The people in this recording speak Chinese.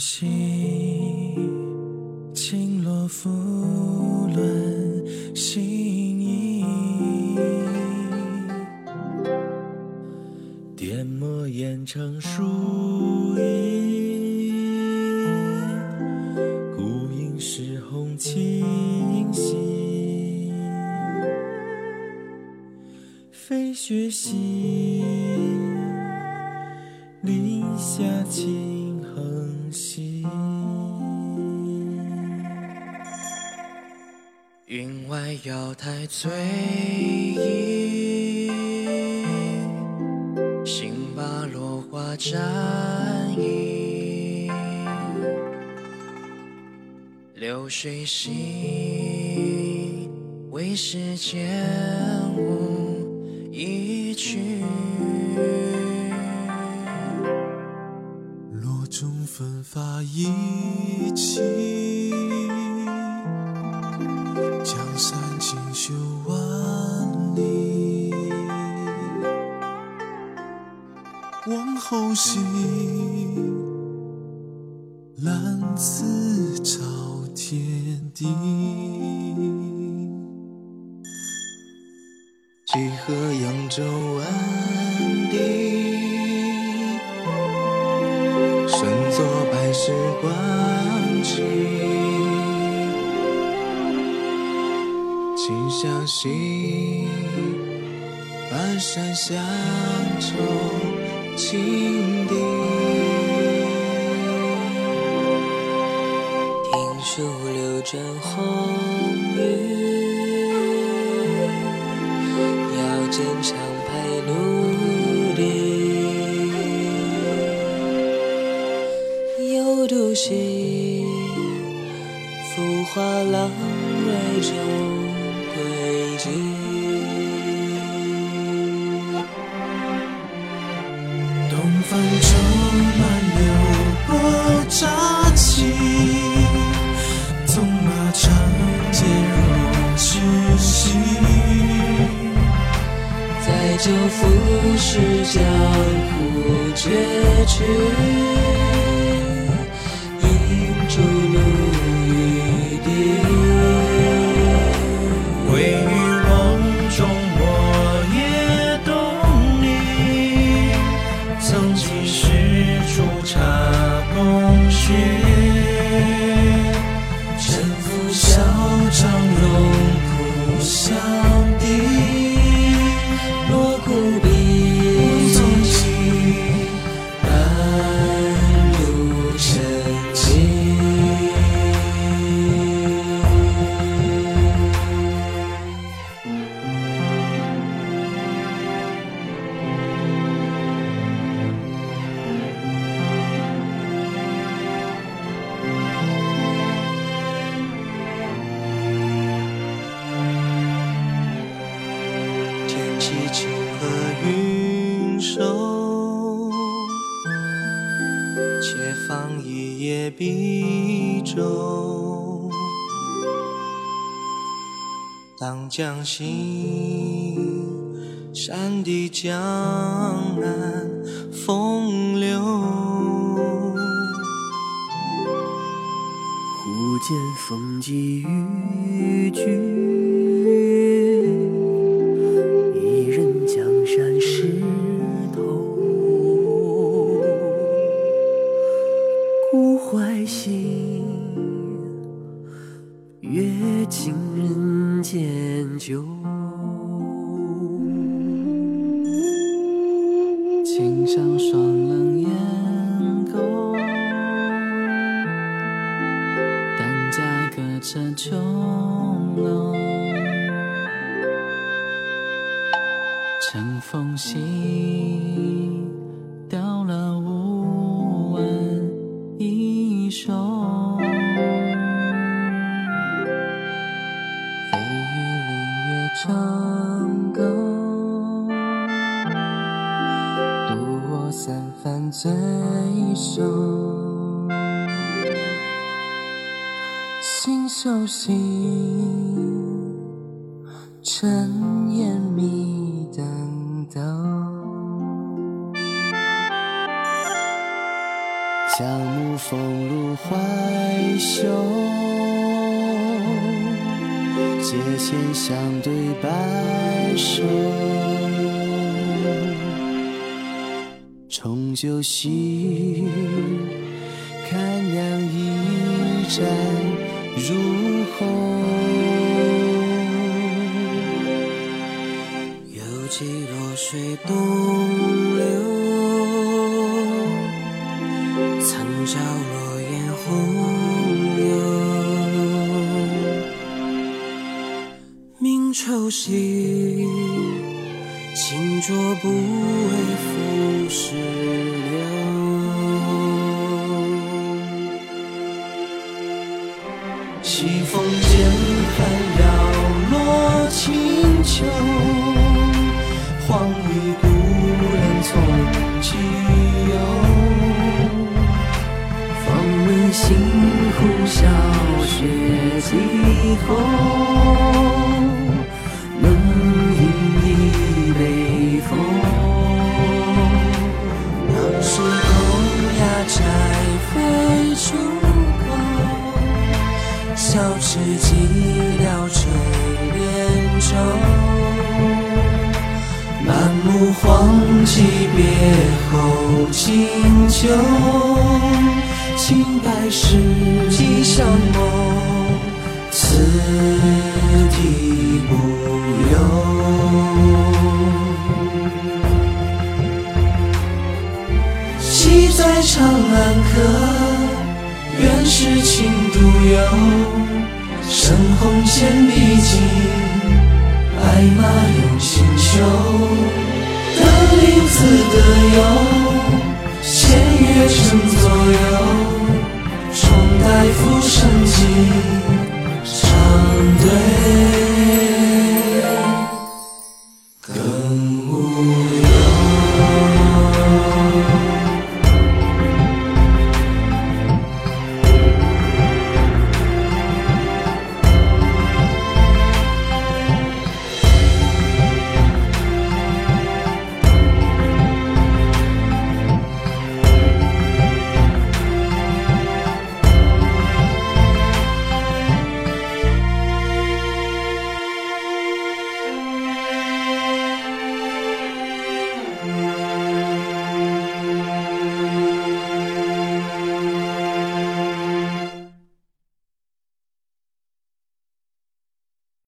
兮，轻罗浮轮心意。点墨研成书意，孤影是红清晰。飞雪兮，瑶台翠衣，杏笆落花沾衣。流水兮，为时间无一去。罗中分发一气，地。几何扬州万里，身作百世观止。今宵兮，半山乡愁情敌。听书留枕红雨，遥见长排怒笛。幽独兮，浮华浪蕊中归迹。东方舟满流波乍起，载酒赋诗，江湖绝句，映烛露雨滴。归于梦中，我也懂你。曾几时煮茶共叙，沉浮笑张龙浦相天气晴和云收，且放一叶碧舟。当江心，山地江南风流。忽见风急雨剧，轻上双冷烟钩，担架隔着琼楼。乘风行，醉首，心手心，尘烟迷灯斗。将暮风露怀袖，阶前相对白首。重旧昔，看娘一盏入喉。犹记弱水东流，曾照落雁红油。明愁兮，轻浊不为浮世流。西风渐寒，寥落清秋。黄鹂故人从其游。放门星呼啸雪几后，飞出口，小池寂寥垂帘舟。满目荒寂别后清秋，清白石几相梦，此地不长安客，愿世情独有，深红千笔尽，白马永清秋。登临自得游，闲月城左右，重待浮生尽。